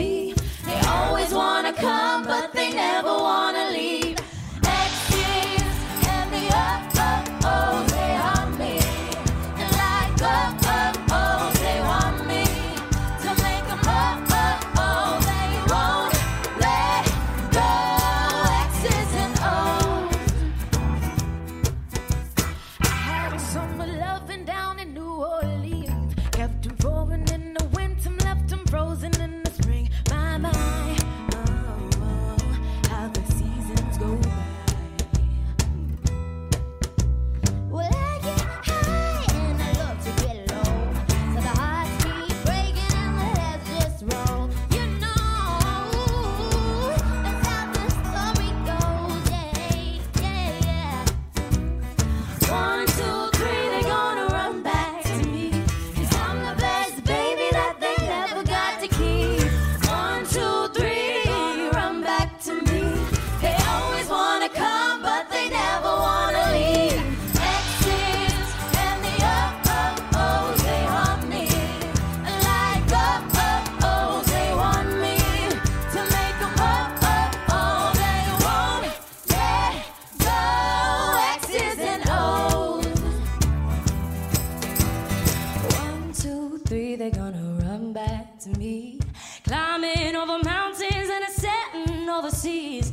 me. They always wanna come, but they're gonna run back to me. Climbing over mountains and ascending over seas.